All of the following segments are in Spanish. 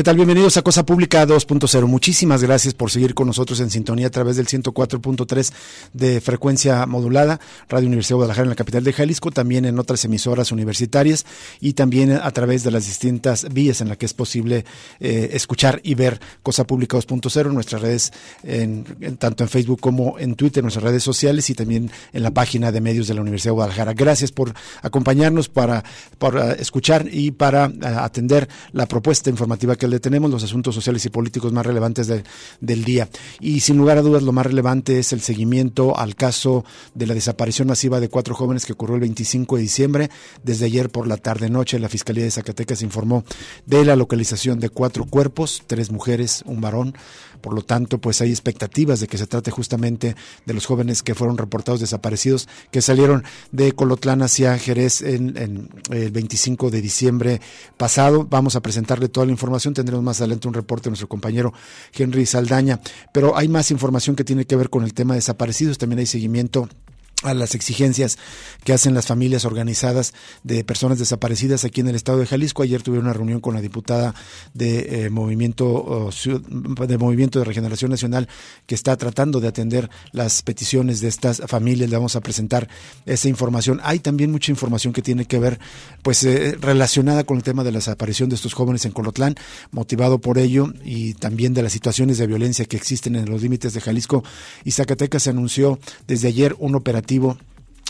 ¿Qué tal? Bienvenidos a Cosa Pública 2.0. Muchísimas gracias por seguir con nosotros en sintonía a través del 104.3 de frecuencia modulada, Radio Universidad de Guadalajara en la capital de Jalisco, también en otras emisoras universitarias y también a través de las distintas vías en las que es posible eh, escuchar y ver Cosa Pública 2.0 en nuestras redes, en, tanto en Facebook como en Twitter, en nuestras redes sociales y también en la página de medios de la Universidad de Guadalajara. Gracias por acompañarnos para, escuchar y para uh, atender la propuesta informativa que tenemos los asuntos sociales y políticos más relevantes del día. Y sin lugar a dudas, lo más relevante es el seguimiento al caso de la desaparición masiva de cuatro jóvenes que ocurrió el 25 de diciembre. Desde ayer por la tarde-noche, la Fiscalía de Zacatecas informó de la localización de cuatro cuerpos, tres mujeres, un varón. Por lo tanto, pues hay expectativas de que se trate justamente de los jóvenes que fueron reportados desaparecidos, que salieron de Colotlán hacia Jerez en, en el 25 de diciembre pasado. Vamos a presentarle toda la información tendremos más adelante un reporte de nuestro compañero Henry Saldaña. Pero hay más información que tiene que ver con el tema de desaparecidos. También hay seguimiento a las exigencias que hacen las familias organizadas de personas desaparecidas aquí en el estado de Jalisco. Ayer tuve una reunión con la diputada de eh, Movimiento de Movimiento de Regeneración Nacional que está tratando de atender las peticiones de estas familias. Le vamos a presentar esa información. Hay también mucha información que tiene que ver pues eh, relacionada con el tema de la desaparición de estos jóvenes en Colotlán, motivado por ello y también de las situaciones de violencia que existen en los límites de Jalisco y Zacatecas se anunció desde ayer un operativo colectivo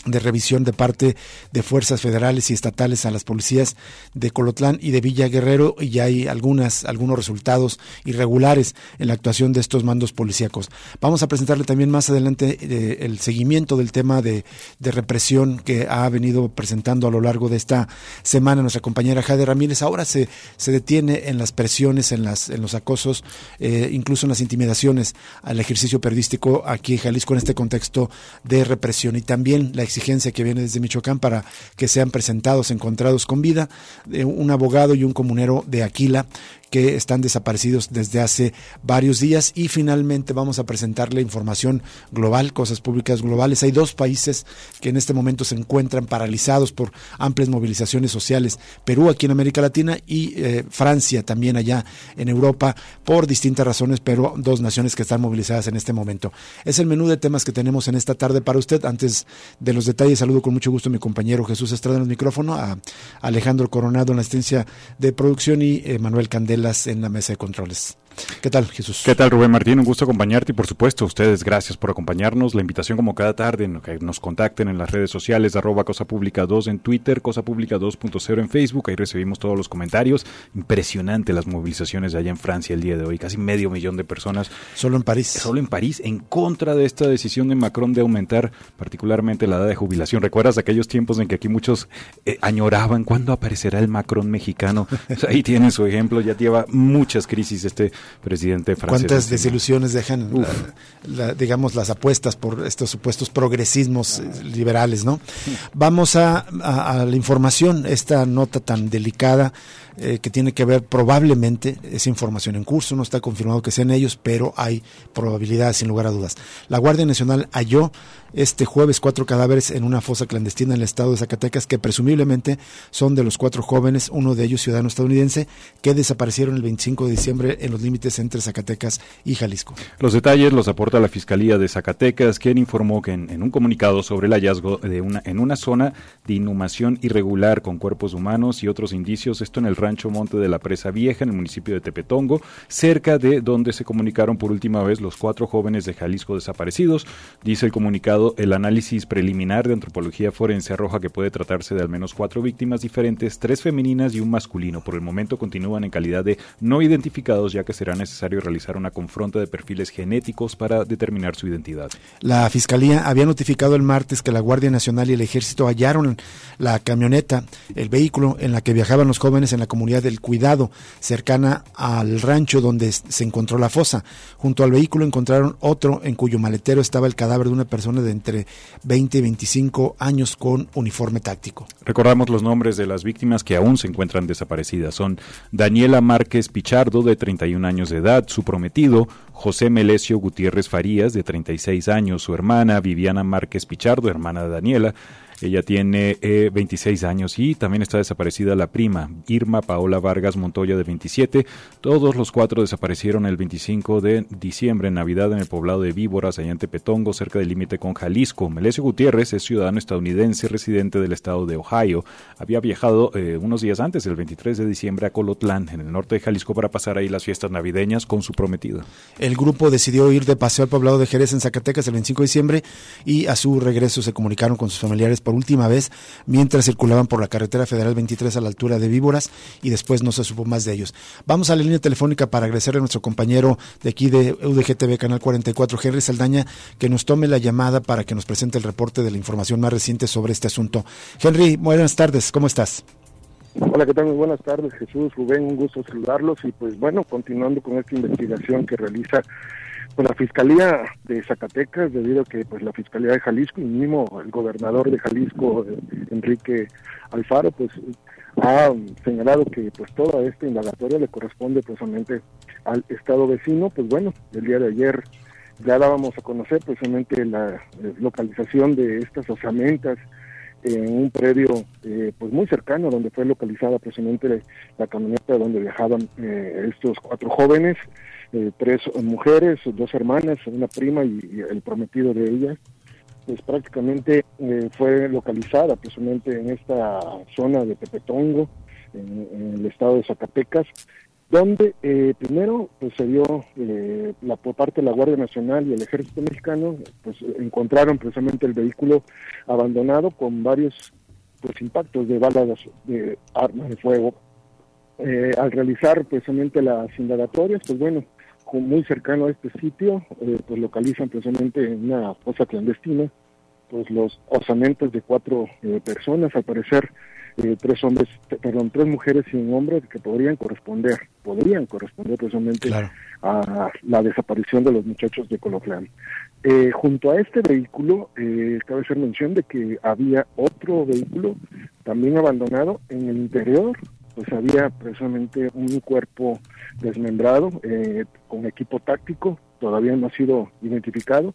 de revisión de parte de fuerzas federales y estatales a las policías de Colotlán y de Villa Guerrero y hay algunas algunos resultados irregulares en la actuación de estos mandos policíacos. Vamos a presentarle también más adelante eh, el seguimiento del tema de, represión que ha venido presentando a lo largo de esta semana nuestra compañera Jade Ramírez. Ahora se, se detiene en las presiones, en, las, en los acosos, eh, incluso en las intimidaciones al ejercicio periodístico aquí en Jalisco en este contexto de represión y también la exigencia que viene desde Michoacán para que sean presentados, encontrados con vida, de un abogado y un comunero de Aquila que están desaparecidos desde hace varios días y finalmente vamos a presentarle información global, cosas públicas globales. Hay dos países que en este momento se encuentran paralizados por amplias movilizaciones sociales, Perú aquí en América Latina y eh, Francia también allá en Europa por distintas razones, pero dos naciones que están movilizadas en este momento. Es el menú de temas que tenemos en esta tarde para usted. Antes de los detalles, saludo con mucho gusto a mi compañero Jesús Estrada en el micrófono, a Alejandro Coronado en la asistencia de producción y eh, Manuel Candela en la mesa de controles. ¿Qué tal, Jesús? ¿Qué tal, Rubén Martín? Un gusto acompañarte y, por supuesto, ustedes, gracias por acompañarnos. La invitación, como cada tarde, que nos contacten en las redes sociales, arroba Cosa Pública 2 en Twitter, Cosa Pública 2.0 en Facebook. Ahí recibimos todos los comentarios. Impresionante las movilizaciones allá en Francia el día de hoy. Casi medio millón de personas. Solo en París. Solo en París, en contra de esta decisión de Macron de aumentar particularmente la edad de jubilación. ¿Recuerdas aquellos tiempos en que aquí muchos eh, añoraban cuándo aparecerá el Macron mexicano? ahí tienen su ejemplo. Ya lleva muchas crisis este presidente francés. ¿Cuántas desilusiones dejan, digamos, las apuestas por estos supuestos progresismos eh, liberales, no? Vamos a, a, la información, esta nota tan delicada eh, que tiene que ver probablemente, esa información en curso, no está confirmado que sean ellos, pero hay probabilidades sin lugar a dudas. La Guardia Nacional halló este jueves cuatro cadáveres en una fosa clandestina en el estado de Zacatecas que presumiblemente son de los cuatro jóvenes, uno de ellos ciudadano estadounidense, que desaparecieron el 25 de diciembre en los límites entre Zacatecas y Jalisco. Los detalles los aporta la Fiscalía de Zacatecas, quien informó que en, un comunicado sobre el hallazgo de una, en una zona de inhumación irregular con cuerpos humanos y otros indicios, esto en el rancho Monte de la Presa Vieja, en el municipio de Tepetongo, cerca de donde se comunicaron por última vez los cuatro jóvenes de Jalisco desaparecidos. Dice el comunicado el análisis preliminar de antropología forense arroja que puede tratarse de al menos cuatro víctimas diferentes, tres femeninas y un masculino. Por el momento continúan en calidad de no identificados, ya que será necesario realizar una confronta de perfiles genéticos para determinar su identidad. La Fiscalía había notificado el martes que la Guardia Nacional y el Ejército hallaron la camioneta, el vehículo en la que viajaban los jóvenes en la comunidad del Cuidado, cercana al rancho donde se encontró la fosa. Junto al vehículo encontraron otro en cuyo maletero estaba el cadáver de una persona de entre 20 y 25 años con uniforme táctico. Recordamos los nombres de las víctimas que aún se encuentran desaparecidas. Son Daniela Márquez Pichardo, de 31 años de edad, su prometido, José Melesio Gutiérrez Farías, de 36 años, su hermana Viviana Márquez Pichardo, hermana de Daniela, ella tiene 26 eh, años y también está desaparecida la prima, Irma Paola Vargas Montoya, de 27. Todos los cuatro desaparecieron el 25 de diciembre, en Navidad, en el poblado de Víboras, allá en Tepetongo, cerca del límite con Jalisco. Melesio Gutiérrez es ciudadano estadounidense residente del estado de Ohio. Había viajado eh, unos días antes, el 23 de diciembre, a Colotlán, en el norte de Jalisco, para pasar ahí las fiestas navideñas con su prometida. El grupo decidió ir de paseo al poblado de Jerez, en Zacatecas, el 25 de diciembre, y a su regreso se comunicaron con sus familiares última vez mientras circulaban por la carretera federal 23 a la altura de Víboras y después no se supo más de ellos. Vamos a la línea telefónica para agradecerle a nuestro compañero de aquí de UDGTV Canal 44, Henry Saldaña, que nos tome la llamada para que nos presente el reporte de la información más reciente sobre este asunto. Henry, buenas tardes, ¿cómo estás? Hola, ¿qué tal? Muy buenas tardes, Jesús, Rubén, un gusto saludarlos y pues bueno, continuando con esta investigación que realiza pues la Fiscalía de Zacatecas, debido a que pues la Fiscalía de Jalisco y mismo el gobernador de Jalisco, eh, Enrique Alfaro, pues ha señalado que pues toda esta indagatoria le corresponde precisamente al estado vecino, pues bueno, el día de ayer ya dábamos a conocer precisamente la eh, localización de estas osamentas en un predio eh, pues muy cercano donde fue localizada precisamente la camioneta donde viajaban estos cuatro jóvenes eh, tres mujeres, dos hermanas, una prima y, el prometido de ella, pues prácticamente eh, fue localizada precisamente en esta zona de Pepetongo, en, el estado de Zacatecas, donde eh, primero pues se dio la por parte de la Guardia Nacional y el Ejército Mexicano pues encontraron precisamente el vehículo abandonado con varios pues impactos de balas de armas de fuego. Al realizar precisamente las indagatorias pues bueno muy cercano a este sitio, eh, pues localizan precisamente en una fosa clandestina, pues los osamentos de cuatro eh, personas, al parecer eh, tres hombres, perdón, tres mujeres y un hombre que podrían corresponder, podrían corresponder precisamente a la desaparición de los muchachos de Coloclán. junto a este vehículo, cabe hacer mención de que había otro vehículo también abandonado en el interior pues había precisamente un cuerpo desmembrado eh, con equipo táctico, todavía no ha sido identificado,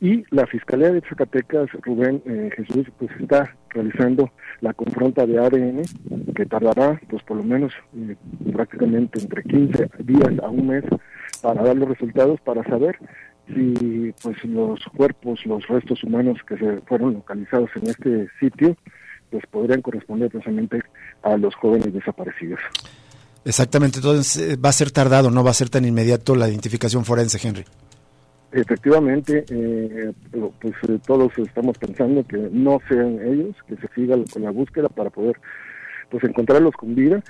y la Fiscalía de Zacatecas, Rubén eh, Jesús, pues está realizando la confronta de ADN, que tardará pues por lo menos eh, prácticamente entre 15 días a un mes para dar los resultados, para saber si pues los cuerpos, los restos humanos que se fueron localizados en este sitio, pues podrían corresponder precisamente a los jóvenes desaparecidos. Exactamente, entonces eh, va a ser tardado, no va a ser tan inmediato la identificación forense, Henry. Efectivamente, eh, pues eh, todos estamos pensando que no sean ellos, que se siga con la búsqueda para poder pues encontrarlos con vida,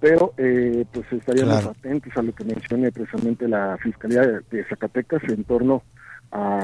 pero pues estaríamos atentos a lo que mencione precisamente la Fiscalía de Zacatecas en torno a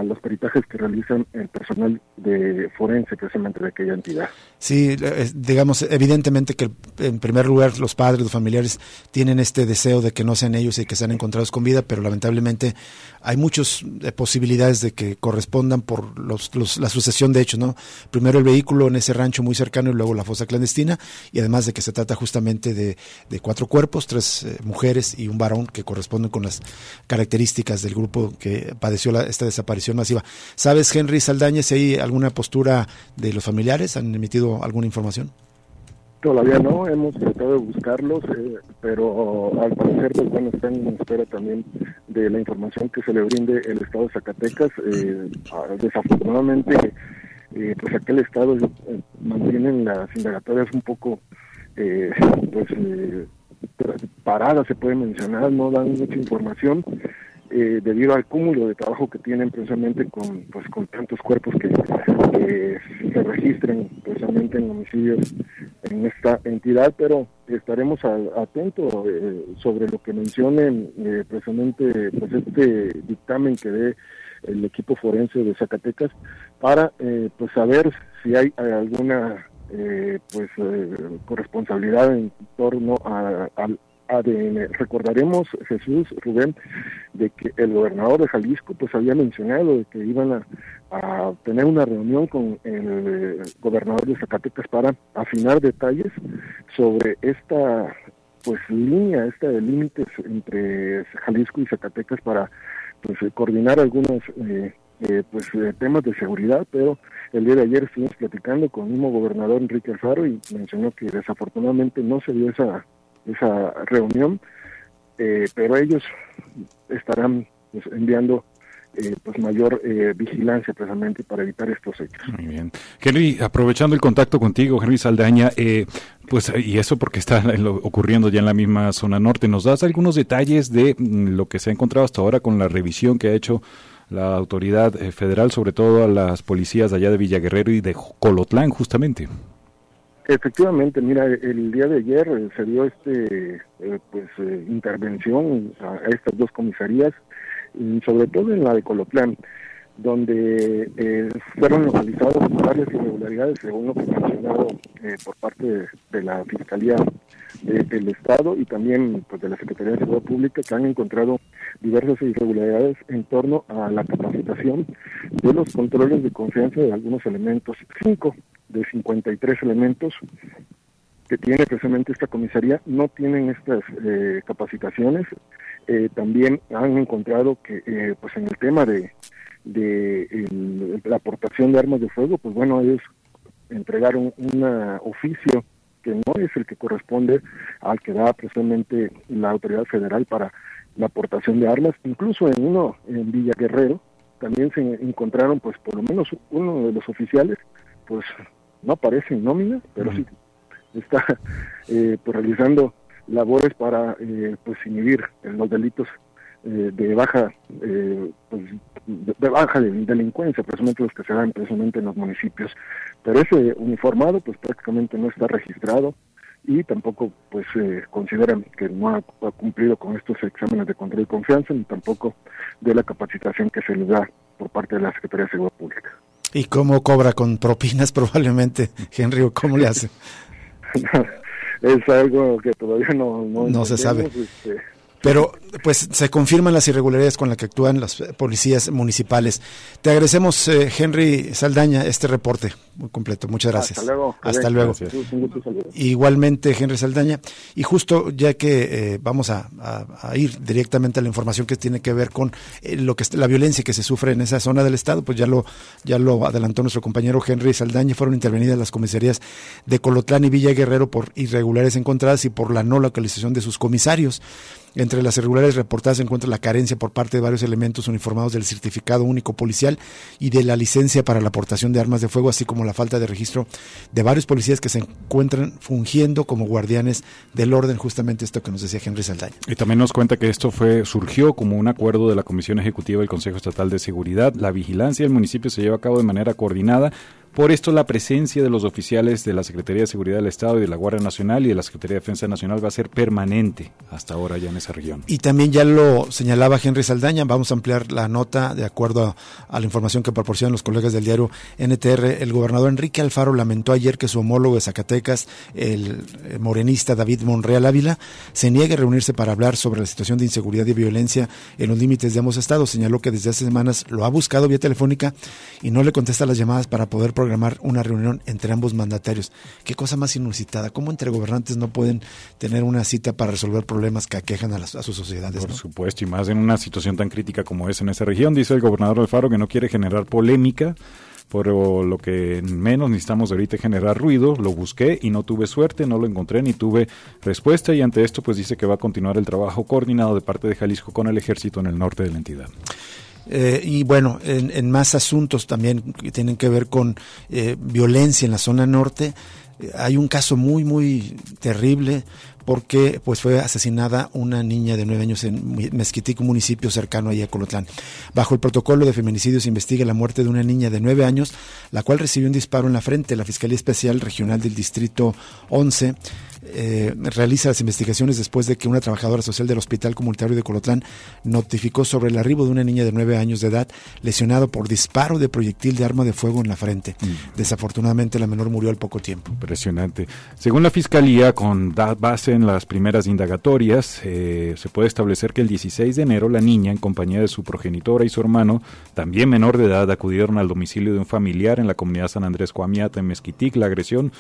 los peritajes que realizan el personal de forense precisamente de aquella entidad. Sí, digamos, evidentemente que en primer lugar los padres, los familiares tienen este deseo de que no sean ellos y que sean encontrados con vida, pero lamentablemente hay muchas eh, posibilidades de que correspondan por los, la sucesión de hechos, ¿no? Primero el vehículo en ese rancho muy cercano y luego la fosa clandestina, y además de que se trata justamente de, de cuatro cuerpos, tres eh, mujeres y un varón que corresponden con las características del grupo que padeció la, esta desaparición masiva. ¿Sabes, Henry Saldaña, si hay alguna postura de los familiares? ¿Han emitido alguna información? Todavía no, hemos tratado de buscarlos, eh, pero al parecer, pues bueno, están en espera también de la información que se le brinde el Estado de Zacatecas. Eh, ah, desafortunadamente, eh, pues aquel Estado mantienen las indagatorias un poco, pues, paradas, se puede mencionar, no dan mucha información eh, debido al cúmulo de trabajo que tienen precisamente con pues con tantos cuerpos que, se registran precisamente en homicidios en esta entidad pero estaremos atentos eh, sobre lo que mencionen eh, precisamente pues este dictamen que dé el equipo forense de Zacatecas para pues saber si hay alguna pues corresponsabilidad en torno al ADN. Recordaremos, Jesús, Rubén, de que el gobernador de Jalisco pues había mencionado de que iban a, tener una reunión con el gobernador de Zacatecas para afinar detalles sobre esta pues línea, esta de límites entre Jalisco y Zacatecas para pues coordinar algunos eh, eh, pues eh, temas de seguridad, pero el día de ayer estuvimos platicando con el mismo gobernador Enrique Alfaro y mencionó que desafortunadamente no se dio esa esa reunión, eh, pero ellos estarán pues, enviando eh, pues mayor eh, vigilancia precisamente para evitar estos hechos. Muy bien. Henry, aprovechando el contacto contigo, Henry Saldaña, pues y eso porque está ocurriendo ya en la misma zona norte, ¿nos das algunos detalles de mm, lo que se ha encontrado hasta ahora con la revisión que ha hecho la autoridad federal, sobre todo a las policías allá de Villaguerrero y de Colotlán, justamente? Efectivamente, mira, el día de ayer eh, se dio este eh, pues eh, intervención a, estas dos comisarías, y sobre todo en la de Colotlán, donde fueron localizadas varias irregularidades, según lo que mencionado por parte de, la Fiscalía del Estado y también pues, de la Secretaría de Seguridad Pública, que han encontrado diversas irregularidades en torno a la capacitación de los controles de confianza de algunos elementos. Cinco de 53 elementos que tiene precisamente esta comisaría no tienen estas eh, capacitaciones. Eh, también han encontrado que eh, pues en el tema de, de la aportación de armas de fuego, pues bueno, ellos entregaron un oficio que no es el que corresponde al que da precisamente la autoridad federal para la aportación de armas. Incluso en uno, en Villa Guerrero, también se encontraron pues por lo menos uno de los oficiales pues no aparece en nómina, pero sí está eh, pues, realizando labores para eh, pues inhibir los delitos eh, de baja pues, de, baja delincuencia, precisamente los que se dan precisamente en los municipios. Pero ese uniformado pues prácticamente no está registrado y tampoco pues consideran que no ha, ha, cumplido con estos exámenes de control y confianza ni tampoco de la capacitación que se le da por parte de la Secretaría de Seguridad Pública. ¿Y cómo cobra con propinas probablemente, Henry? ¿Cómo le hace? es algo que todavía no, no, se sabe. Este, pero pues se confirman las irregularidades con las que actúan las policías municipales. Te agradecemos, eh, Henry Saldaña, este reporte muy completo. Muchas gracias. Hasta luego. Hasta luego. Igualmente, Henry Saldaña. Y justo ya que eh, vamos a, ir directamente a la información que tiene que ver con eh, lo que la violencia que se sufre en esa zona del estado, pues ya lo ya lo adelantó nuestro compañero Henry Saldaña. Fueron intervenidas las comisarías de Colotlán y Villa Guerrero por irregularidades encontradas y por la no localización de sus comisarios. Entre las irregularidades reportadas se encuentra la carencia por parte de varios elementos uniformados del certificado único policial y de la licencia para la aportación de armas de fuego, así como la falta de registro de varios policías que se encuentran fungiendo como guardianes del orden, justamente esto que nos decía Henry Saldaña. Y también nos cuenta que esto fue surgió como un acuerdo de la Comisión Ejecutiva del Consejo Estatal de Seguridad. La vigilancia del municipio se lleva a cabo de manera coordinada por esto, la presencia de los oficiales de la Secretaría de Seguridad del Estado y de la Guardia Nacional y de la Secretaría de Defensa Nacional va a ser permanente hasta ahora ya en esa región. Y también ya lo señalaba Henry Saldaña, vamos a ampliar la nota de acuerdo a, la información que proporcionan los colegas del diario NTR. El gobernador Enrique Alfaro lamentó ayer que su homólogo de Zacatecas, el morenista David Monreal Ávila, se niegue a reunirse para hablar sobre la situación de inseguridad y violencia en los límites de ambos estados. Señaló que desde hace semanas lo ha buscado vía telefónica y no le contesta las llamadas para poder programar una reunión entre ambos mandatarios. Qué cosa más inusitada. ¿Cómo entre gobernantes no pueden tener una cita para resolver problemas que aquejan a, las, a sus sociedades? Por supuesto, y más en una situación tan crítica como es en esa región. Dice el gobernador Alfaro que no quiere generar polémica por lo que menos necesitamos ahorita generar ruido, lo busqué y no tuve suerte, no lo encontré ni tuve respuesta y ante esto pues dice que va a continuar el trabajo coordinado de parte de Jalisco con el ejército en el norte de la entidad. Eh, y bueno, en, más asuntos también que tienen que ver con eh, violencia en la zona norte, hay un caso muy, muy terrible porque pues fue asesinada una niña de nueve años en Mezquitic, un municipio cercano a Colotlán. Bajo el protocolo de feminicidio se investiga la muerte de una niña de nueve años, la cual recibió un disparo en la frente. La Fiscalía Especial Regional del Distrito 11 eh, realiza las investigaciones después de que una trabajadora social del Hospital Comunitario de Colotlán notificó sobre el arribo de una niña de nueve años de edad lesionada por disparo de proyectil de arma de fuego en la frente. Mm. Desafortunadamente la menor murió al poco tiempo. Impresionante. Según la Fiscalía, con base en las primeras indagatorias, eh, se puede establecer que el 16 de enero la niña, en compañía de su progenitora y su hermano, también menor de edad, acudieron al domicilio de un familiar en la comunidad San Andrés Coamiata, en Mezquitic. La agresión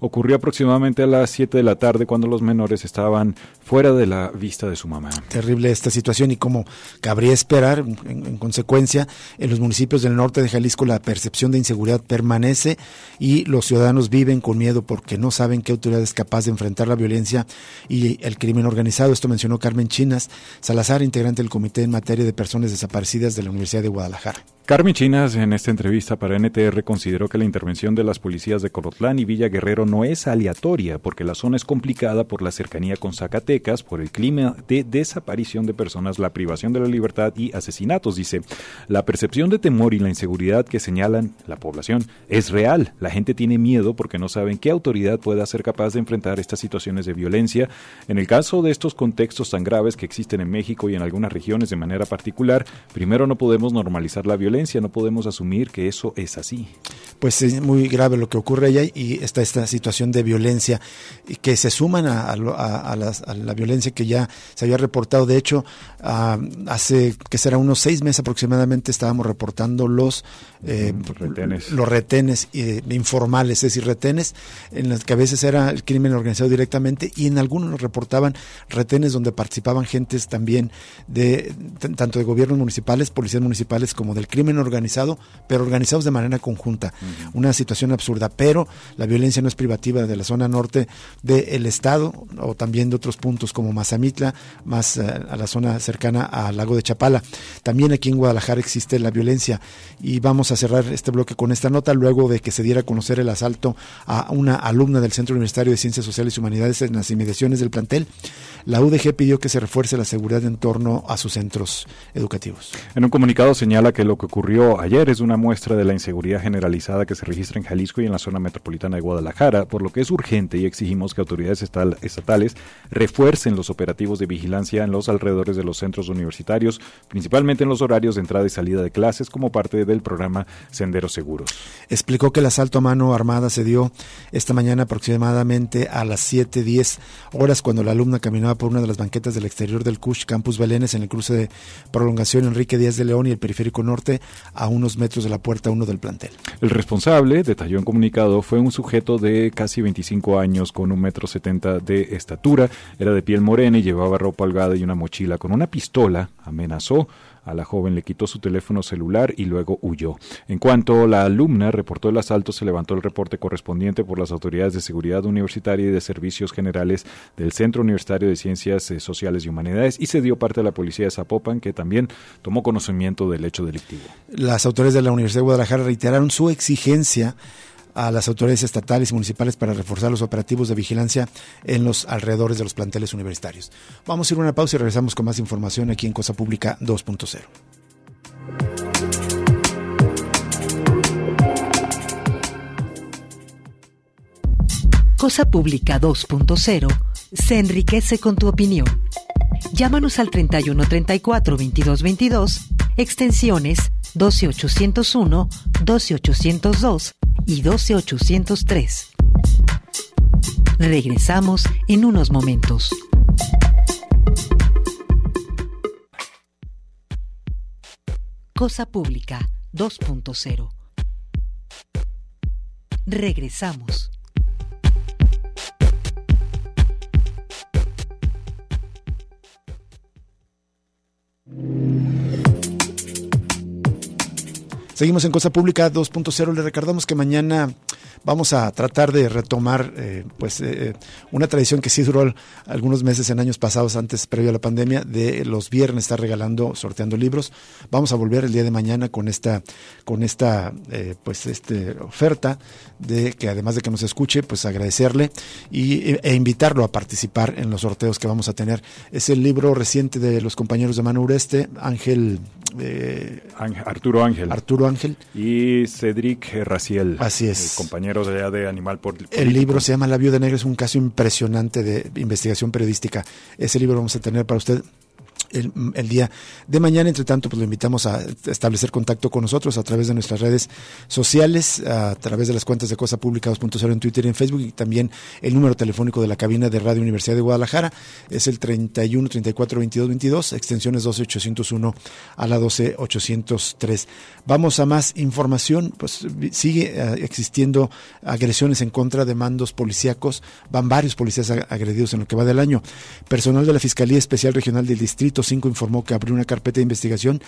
ocurrió aproximadamente a las 7 de la tarde cuando los menores estaban fuera de la vista de su mamá. Terrible esta situación y como cabría esperar, en, consecuencia, en los municipios del norte de Jalisco la percepción de inseguridad permanece y los ciudadanos viven con miedo porque no saben qué autoridad es capaz de enfrentar la violencia y el crimen organizado. Esto mencionó Carmen Chinas Salazar, integrante del Comité en materia de personas desaparecidas de la Universidad de Guadalajara. Carmen Chinas, en esta entrevista para NTR, consideró que la intervención de las policías de Corotlán y Villa Guerrero no es aleatoria, porque la zona es complicada por la cercanía con Zacatecas, por el clima de desaparición de personas, la privación de la libertad y asesinatos. Dice, la percepción de temor y la inseguridad que señalan la población es real. La gente tiene miedo porque no saben qué autoridad pueda ser capaz de enfrentar estas situaciones de violencia. En el caso de estos contextos tan graves que existen en México y en algunas regiones de manera particular, primero no podemos normalizar la violencia no podemos asumir que eso es así. Pues es muy grave lo que ocurre allá y está esta situación de violencia y que se suman a, la violencia que ya se había reportado. De hecho, hace que será unos seis meses aproximadamente estábamos reportando los eh, retenes, los retenes eh, informales, es decir, retenes en los que a veces era el crimen organizado directamente y en algunos nos reportaban retenes donde participaban gentes también de tanto de gobiernos municipales, policías municipales como del crimen organizado, pero organizados de manera conjunta. Una situación absurda, pero la violencia no es privativa de la zona norte del estado o también de otros puntos como Mazamitla, más eh, a la zona cercana al lago de Chapala. También aquí en Guadalajara existe la violencia y vamos a cerrar este bloque con esta nota luego de que se diera a conocer el asalto a una alumna del Centro Universitario de Ciencias Sociales y Humanidades en las inmediaciones del plantel. La UDG pidió que se refuerce la seguridad en torno a sus centros educativos. En un comunicado señala que lo que ocurrió ayer es una muestra de la inseguridad generalizada que se registra en Jalisco y en la zona metropolitana de Guadalajara, por lo que es urgente y exigimos que autoridades estatales refuercen los operativos de vigilancia en los alrededores de los centros universitarios, principalmente en los horarios de entrada y salida de clases como parte del programa Senderos Seguros. Explicó que el asalto a mano armada se dio esta mañana aproximadamente a las 7.10 horas cuando la alumna caminaba por una de las banquetas del exterior del CUSH Campus Belénes en el cruce de prolongación Enrique Díaz de León y el periférico norte a unos metros de la puerta 1 del plantel. El responsable, detalló en comunicado, fue un sujeto de casi 25 años con un metro 70 de estatura, era de piel morena y llevaba ropa holgada y una mochila. Con una pistola amenazó a la joven le quitó su teléfono celular y luego huyó. En cuanto la alumna reportó el asalto, se levantó el reporte correspondiente por las autoridades de seguridad universitaria y de servicios generales del Centro Universitario de Ciencias eh, Sociales y Humanidades y se dio parte a la policía de Zapopan, que también tomó conocimiento del hecho delictivo. Las autoridades de la Universidad de Guadalajara reiteraron su exigencia a las autoridades estatales y municipales para reforzar los operativos de vigilancia en los alrededores de los planteles universitarios. Vamos a ir a una pausa y regresamos con más información aquí en Cosa Pública 2.0. Cosa Pública 2.0 se enriquece con tu opinión. Llámanos al 31 34 22 22, extensiones 12801, 12802 y 12803. Regresamos en unos momentos. Cosa Pública 2.0. Regresamos. Seguimos en Cosa Pública 2.0. Le recordamos que mañana vamos a tratar de retomar eh, pues eh, una tradición que sí duró algunos meses en años pasados, antes previo a la pandemia, de los viernes estar regalando, sorteando libros. Vamos a volver el día de mañana con esta, con esta eh, pues este oferta de que además de que nos escuche, pues agradecerle y, e invitarlo a participar en los sorteos que vamos a tener. Es el libro reciente de los compañeros de Manu Ureste, Ángel eh, Arturo Ángel. Arturo Ángel. Y Cedric Raciel. Así es. Compañeros de, de Animal por El libro se llama La Viuda Negra, es un caso impresionante de investigación periodística. Ese libro vamos a tener para usted el, día de mañana. Entre tanto, pues lo invitamos a establecer contacto con nosotros a través de nuestras redes sociales, a través de las cuentas de Cosa Pública 2.0 en Twitter y en Facebook y también el número telefónico de la cabina de Radio Universidad de Guadalajara es el 31 34 22 22, extensiones 12 801 a la 12 803. Vamos a más información, pues sigue eh, existiendo agresiones en contra de mandos policíacos, van varios policías agredidos en lo que va del año. Personal de la Fiscalía Especial Regional del Distrito 5 informó que abrió una carpeta de investigación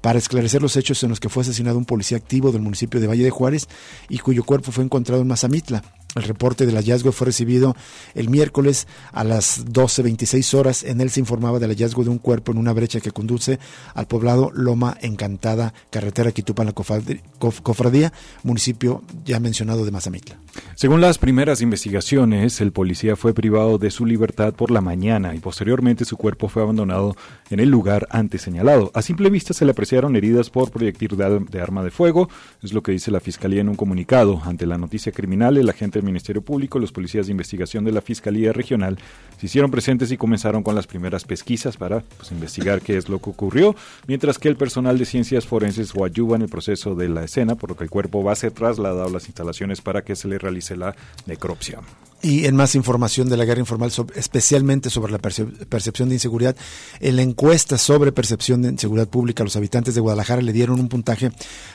para esclarecer los hechos en los que fue asesinado un policía activo del municipio de Valle de Juárez y cuyo cuerpo fue encontrado en Mazamitla. El reporte del hallazgo fue recibido el miércoles a las 12.26 horas. En él se informaba del hallazgo de un cuerpo en una brecha que conduce al poblado Loma Encantada, carretera Quitupan, la cofradía, municipio ya mencionado de Mazamitla. Según las primeras investigaciones, el policía fue privado de su libertad por la mañana y posteriormente su cuerpo fue abandonado en el lugar antes señalado. A simple vista se le apreciaron heridas por proyectil de arma de fuego, es lo que dice la fiscalía en un comunicado. Ante la noticia criminal, el agente del Ministerio Público, los policías de investigación de la Fiscalía Regional se hicieron presentes y comenzaron con las primeras pesquisas para pues, investigar qué es lo que ocurrió, mientras que el personal de ciencias forenses ayuda en el proceso de la escena, por lo que el cuerpo va a ser trasladado a las instalaciones para que se le realice la necropsia. Y en más información de la guerra informal, especialmente sobre la percepción de inseguridad, en la encuesta sobre percepción de inseguridad pública, los habitantes de Guadalajara le dieron un puntaje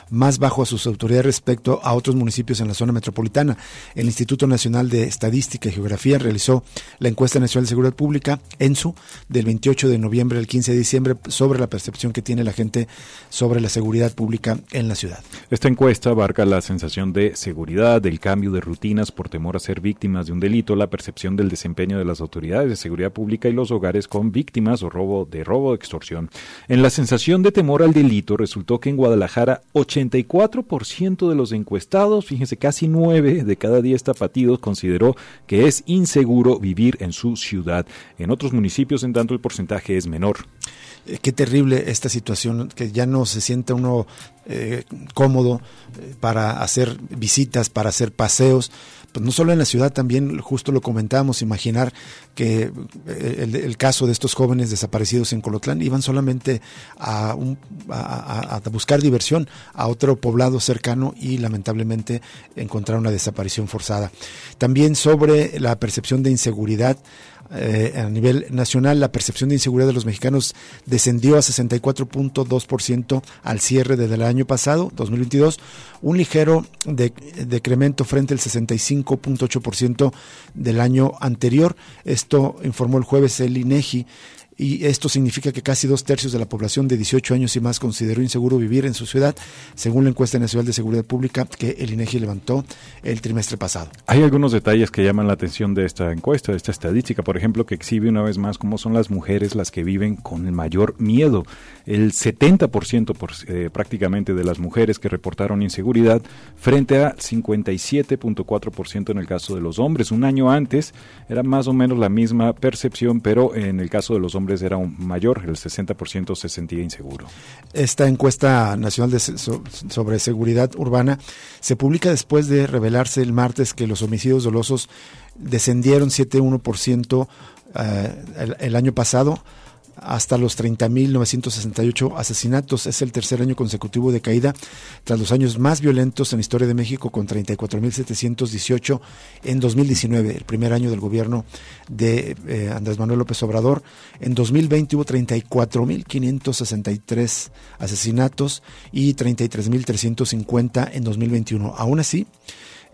más bajo a sus autoridades respecto a otros municipios en la zona metropolitana. El Instituto Nacional de Estadística y Geografía realizó la encuesta nacional de seguridad pública, ENSU, del 28 de noviembre al 15 de diciembre, sobre la percepción que tiene la gente sobre la seguridad pública en la ciudad. Esta encuesta abarca la sensación de seguridad, del cambio de rutinas por temor a ser víctimas de un delito, la percepción del desempeño de las autoridades de seguridad pública y los hogares con víctimas o robo de robo extorsión. En la sensación de temor al delito resultó que en Guadalajara 84% de los encuestados, fíjense, casi 9 de cada 10 tapatidos consideró que es inseguro vivir en su ciudad. En otros municipios, en tanto, el porcentaje es menor. Eh, qué terrible esta situación, que ya no se siente uno eh, cómodo eh, para hacer visitas, para hacer paseos, pues no solo en la ciudad, también justo lo comentábamos, imaginar que el, caso de estos jóvenes desaparecidos en Colotlán iban solamente a, a, buscar diversión a otro poblado cercano y lamentablemente encontrar una desaparición forzada. También sobre la percepción de inseguridad, a nivel nacional, la percepción de inseguridad de los mexicanos descendió a 64.2% al cierre desde el año pasado, 2022, un ligero decremento frente al 65.8% del año anterior. Esto informó el jueves el INEGI y esto significa que casi dos tercios de la población de 18 años y más consideró inseguro vivir en su ciudad, según la encuesta nacional de seguridad pública que el INEGI levantó el trimestre pasado. Hay algunos detalles que llaman la atención de esta encuesta, de esta estadística, por ejemplo, que exhibe una vez más cómo son las mujeres las que viven con el mayor miedo. El 70% por, eh, prácticamente de las mujeres que reportaron inseguridad frente a 57.4% en el caso de los hombres. Un año antes era más o menos la misma percepción, pero en el caso de los hombres era un mayor, el 60% se sentía inseguro. Esta encuesta nacional de, sobre seguridad urbana se publica después de revelarse el martes que los homicidios dolosos descendieron 7,1% eh, el, el año pasado hasta los 30.968 asesinatos. Es el tercer año consecutivo de caída tras los años más violentos en la historia de México con 34.718 en 2019, el primer año del gobierno de eh, Andrés Manuel López Obrador. En 2020 hubo 34.563 asesinatos y 33.350 en 2021. Aún así,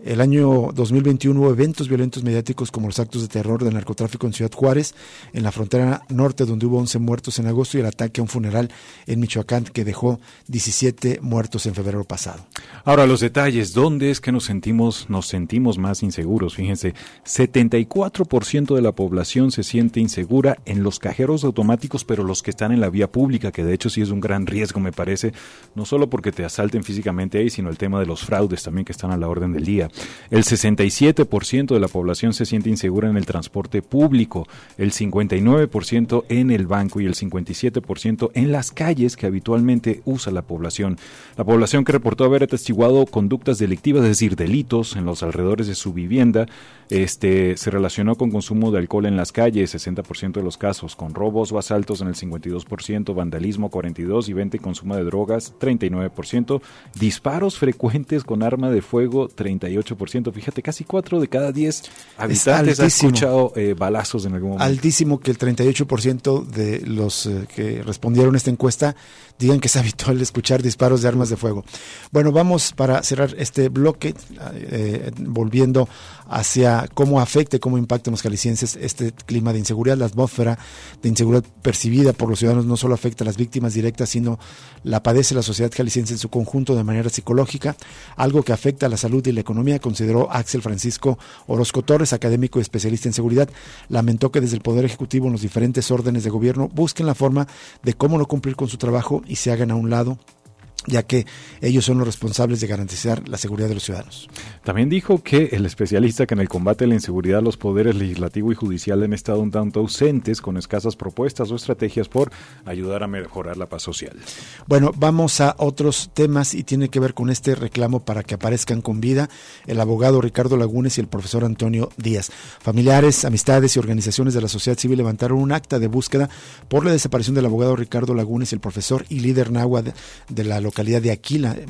El año 2021 hubo eventos violentos mediáticos como los actos de terror del narcotráfico en Ciudad Juárez, en la frontera norte donde hubo 11 muertos en agosto y el ataque a un funeral en Michoacán que dejó 17 muertos en febrero pasado. Ahora los detalles, ¿dónde es que nos sentimos nos sentimos más inseguros? Fíjense, 74% de la población se siente insegura en los cajeros automáticos, pero los que están en la vía pública, que de hecho sí es un gran riesgo me parece, no solo porque te asalten físicamente ahí, sino el tema de los fraudes también que están a la orden del día. El 67% de la población se siente insegura en el transporte público, el 59% en el banco y el 57% en las calles que habitualmente usa la población. La población que reportó haber atestiguado conductas delictivas, es decir, delitos en los alrededores de su vivienda, este, se relacionó con consumo de alcohol en las calles, 60% de los casos, con robos o asaltos en el 52%, vandalismo 42% y venta y consumo de drogas 39%, disparos frecuentes con arma de fuego 38%. Fíjate, casi 4 de cada 10 habitantes han escuchado eh, balazos en algún momento. Altísimo que el 38% de los eh, que respondieron a esta encuesta digan que es habitual escuchar disparos de armas de fuego. Bueno, vamos para cerrar este bloque, eh, volviendo hacia cómo afecta y cómo impacta en los jaliscienses este clima de inseguridad. La atmósfera de inseguridad percibida por los ciudadanos no solo afecta a las víctimas directas, sino la padece la sociedad jalisciense en su conjunto de manera psicológica, algo que afecta a la salud y la economía, consideró Axel Francisco Orozco Torres, académico y especialista en seguridad. Lamentó que desde el Poder Ejecutivo en los diferentes órdenes de gobierno busquen la forma de cómo no cumplir con su trabajo y se hagan a un lado ya que ellos son los responsables de garantizar la seguridad de los ciudadanos. También dijo que el especialista que en el combate a la inseguridad los poderes legislativo y judicial han estado un tanto ausentes con escasas propuestas o estrategias por ayudar a mejorar la paz social. Bueno, vamos a otros temas y tiene que ver con este reclamo para que aparezcan con vida el abogado Ricardo Lagunes y el profesor Antonio Díaz. Familiares, amistades y organizaciones de la sociedad civil levantaron un acta de búsqueda por la desaparición del abogado Ricardo Lagunes y el profesor y líder náhuatl de la localidad de Aquila, eh,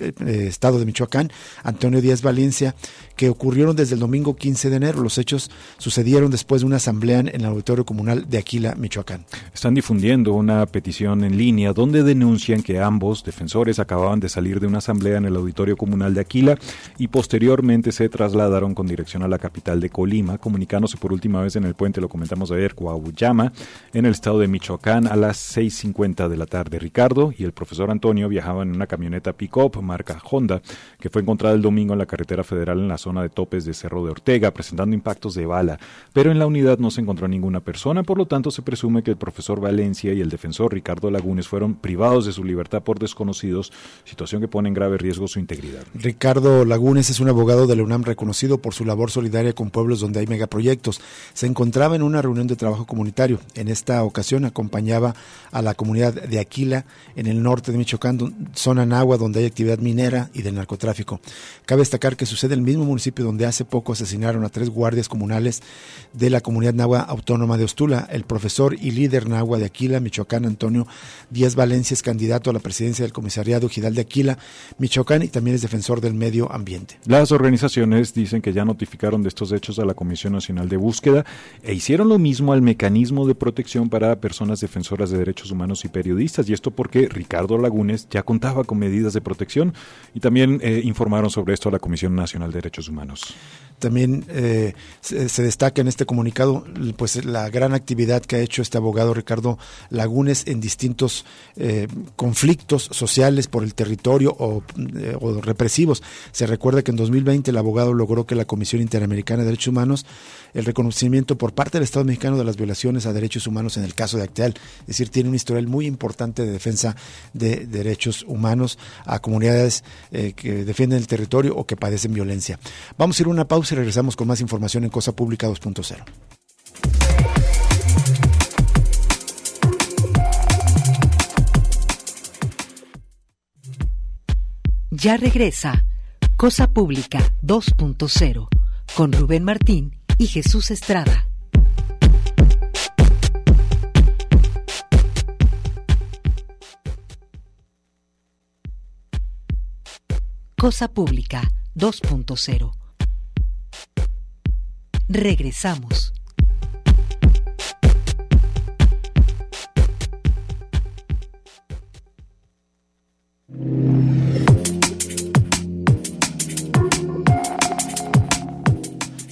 eh, estado de Michoacán, Antonio Díaz Valencia, que ocurrieron desde el domingo 15 de enero. Los hechos sucedieron después de una asamblea en el auditorio comunal de Aquila, Michoacán. Están difundiendo una petición en línea donde denuncian que ambos defensores acababan de salir de una asamblea en el auditorio comunal de Aquila y posteriormente se trasladaron con dirección a la capital de Colima, comunicándose por última vez en el puente, lo comentamos ayer, Coahullama, en el estado de Michoacán a las 6.50 de la tarde. Ricardo y el profesor Antonio viajaban en una camioneta pick-up marca Honda que fue encontrada el domingo en la carretera federal en la zona de topes de Cerro de Ortega, presentando impactos de bala, pero en la unidad no se encontró ninguna persona, por lo tanto se presume que el profesor Valencia y el defensor Ricardo Lagunes fueron privados de su libertad por desconocidos, situación que pone en grave riesgo su integridad. Ricardo Lagunes es un abogado de la UNAM reconocido por su labor solidaria con pueblos donde hay megaproyectos. Se encontraba en una reunión de trabajo comunitario. En esta ocasión acompañaba a la comunidad de Aquila, en el norte de Michoacán, zona agua donde hay actividad minera y del narcotráfico. Cabe destacar que sucede en el mismo municipio donde hace poco asesinaron a tres guardias comunales de la comunidad nahua autónoma de Ostula. El profesor y líder nahua de Aquila, Michoacán, Antonio Díaz Valencia, es candidato a la presidencia del comisariado Gidal de Aquila, Michoacán, y también es defensor del medio ambiente. Las organizaciones dicen que ya notificaron de estos hechos a la Comisión Nacional de Búsqueda e hicieron lo mismo al mecanismo de protección para personas defensoras de derechos humanos y periodistas. Y esto porque Ricardo Lagunes ya contaba con medidas de protección y también eh, informaron sobre esto a la Comisión Nacional de Derechos Humanos. También eh, se, destaca en este comunicado pues la gran actividad que ha hecho este abogado Ricardo Lagunes en distintos eh, conflictos sociales por el territorio o, o, represivos. Se recuerda que en 2020 el abogado logró que la Comisión Interamericana de Derechos Humanos el reconocimiento por parte del Estado mexicano de las violaciones a derechos humanos en el caso de Acteal. Es decir, tiene un historial muy importante de defensa de derechos humanos a comunidades eh, que defienden el territorio o que padecen violencia. Vamos a ir a una pausa y regresamos con más información en Cosa Pública 2.0. Ya regresa Cosa Pública 2.0 con Rubén Martín y Jesús Estrada. Cosa Pública 2.0. Regresamos.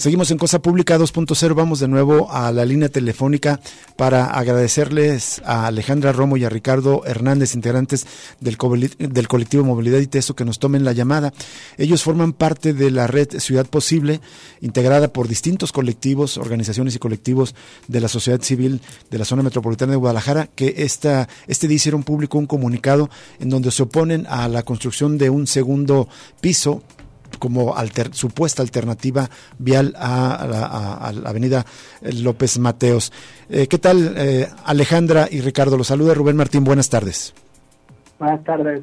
Seguimos en Cosa Pública 2.0. Vamos de nuevo a la línea telefónica para agradecerles a Alejandra Romo y a Ricardo Hernández, integrantes del, colectivo Movilidad y Teso, que nos tomen la llamada. Ellos forman parte de la red Ciudad Posible, integrada por distintos colectivos, organizaciones y colectivos de la sociedad civil de la zona metropolitana de Guadalajara, que esta, este día hicieron público un comunicado en donde se oponen a la construcción de un segundo piso como supuesta alternativa vial a, la avenida López Mateos. Eh, ¿Qué tal, eh, Alejandra y Ricardo? Los saluda Rubén Martín. Buenas tardes. Buenas tardes.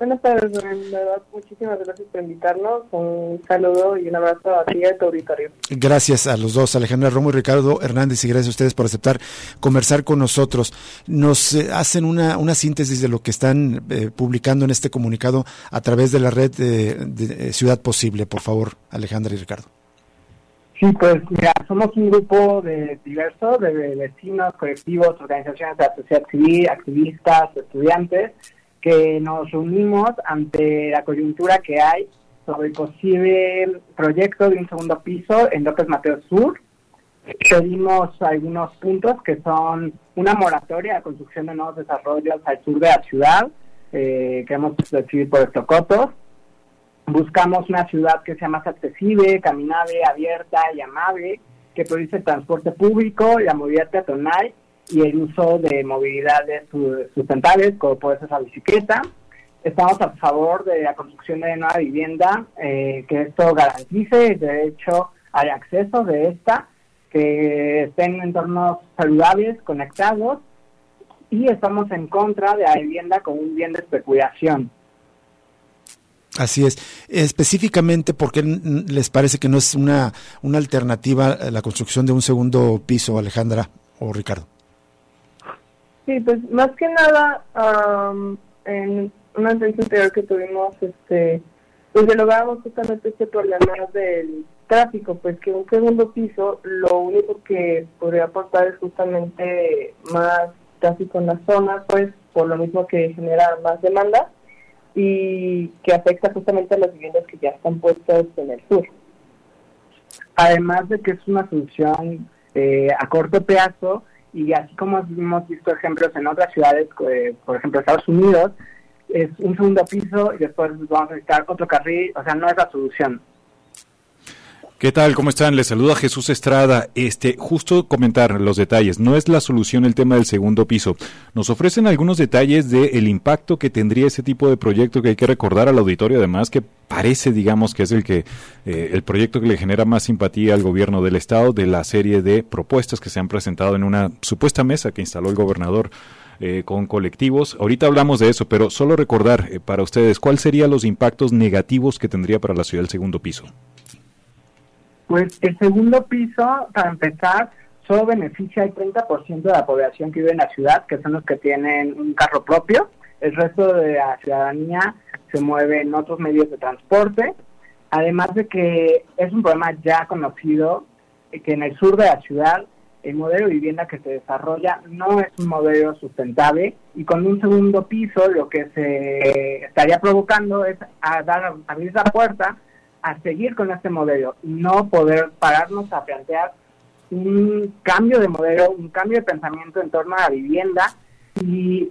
Buenas tardes, en verdad, muchísimas gracias por invitarnos. Un saludo y un abrazo a ti y a tu auditorio. Gracias a los dos, Alejandra Romo y Ricardo Hernández, y gracias a ustedes por aceptar conversar con nosotros. Nos eh, hacen una, una síntesis de lo que están eh, publicando en este comunicado a través de la red de, Ciudad Posible. Por favor, Alejandra y Ricardo. Sí, pues mira, somos un grupo de diverso de vecinos, colectivos, organizaciones de la sociedad civil, activistas, estudiantes que nos unimos ante la coyuntura que hay sobre el posible proyecto de un segundo piso en López Mateo Sur. Pedimos algunos puntos que son una moratoria a construcción de nuevos desarrollos al sur de la ciudad, eh, queremos decidir por Estocotos. Buscamos una ciudad que sea más accesible, caminable, abierta y amable, que produce transporte público, la movilidad peatonal y el uso de movilidades sustentables, como puede ser la bicicleta. Estamos a favor de la construcción de nueva vivienda, eh, que esto garantice el derecho al acceso de esta, que estén en entornos saludables, conectados, y estamos en contra de la vivienda como un bien de especulación. Así es. Específicamente, ¿por qué les parece que no es una, una alternativa la construcción de un segundo piso, Alejandra o Ricardo? Sí, pues más que nada, en una entrevista anterior que tuvimos, este, pues dialogamos justamente este problema del tráfico, pues que un segundo piso lo único que podría aportar es justamente más tráfico en la zona, pues por lo mismo que genera más demanda y que afecta justamente a las viviendas que ya están puestas en el sur. Además de que es una solución eh, a corto plazo, y así como hemos visto ejemplos en otras ciudades, eh, por ejemplo Estados Unidos, es un segundo piso y después vamos a necesitar otro carril, o sea, no es la solución. ¿Qué tal? ¿Cómo están? Les saluda Jesús Estrada. Este, justo comentar los detalles. No es la solución el tema del segundo piso. Nos ofrecen algunos detalles del impacto que tendría ese tipo de proyecto que hay que recordar al auditorio, además que parece, digamos, que es el que eh, el proyecto que le genera más simpatía al gobierno del estado de la serie de propuestas que se han presentado en una supuesta mesa que instaló el gobernador eh, con colectivos. Ahorita hablamos de eso, pero solo recordar eh, para ustedes cuáles serían los impactos negativos que tendría para la ciudad el segundo piso. Pues el segundo piso, para empezar, solo beneficia al 30% de la población que vive en la ciudad, que son los que tienen un carro propio. El resto de la ciudadanía se mueve en otros medios de transporte. Además de que es un problema ya conocido, que en el sur de la ciudad el modelo de vivienda que se desarrolla no es un modelo sustentable y con un segundo piso lo que se estaría provocando es abrir la puerta a seguir con este modelo y no poder pararnos a plantear un cambio de modelo, un cambio de pensamiento en torno a la vivienda y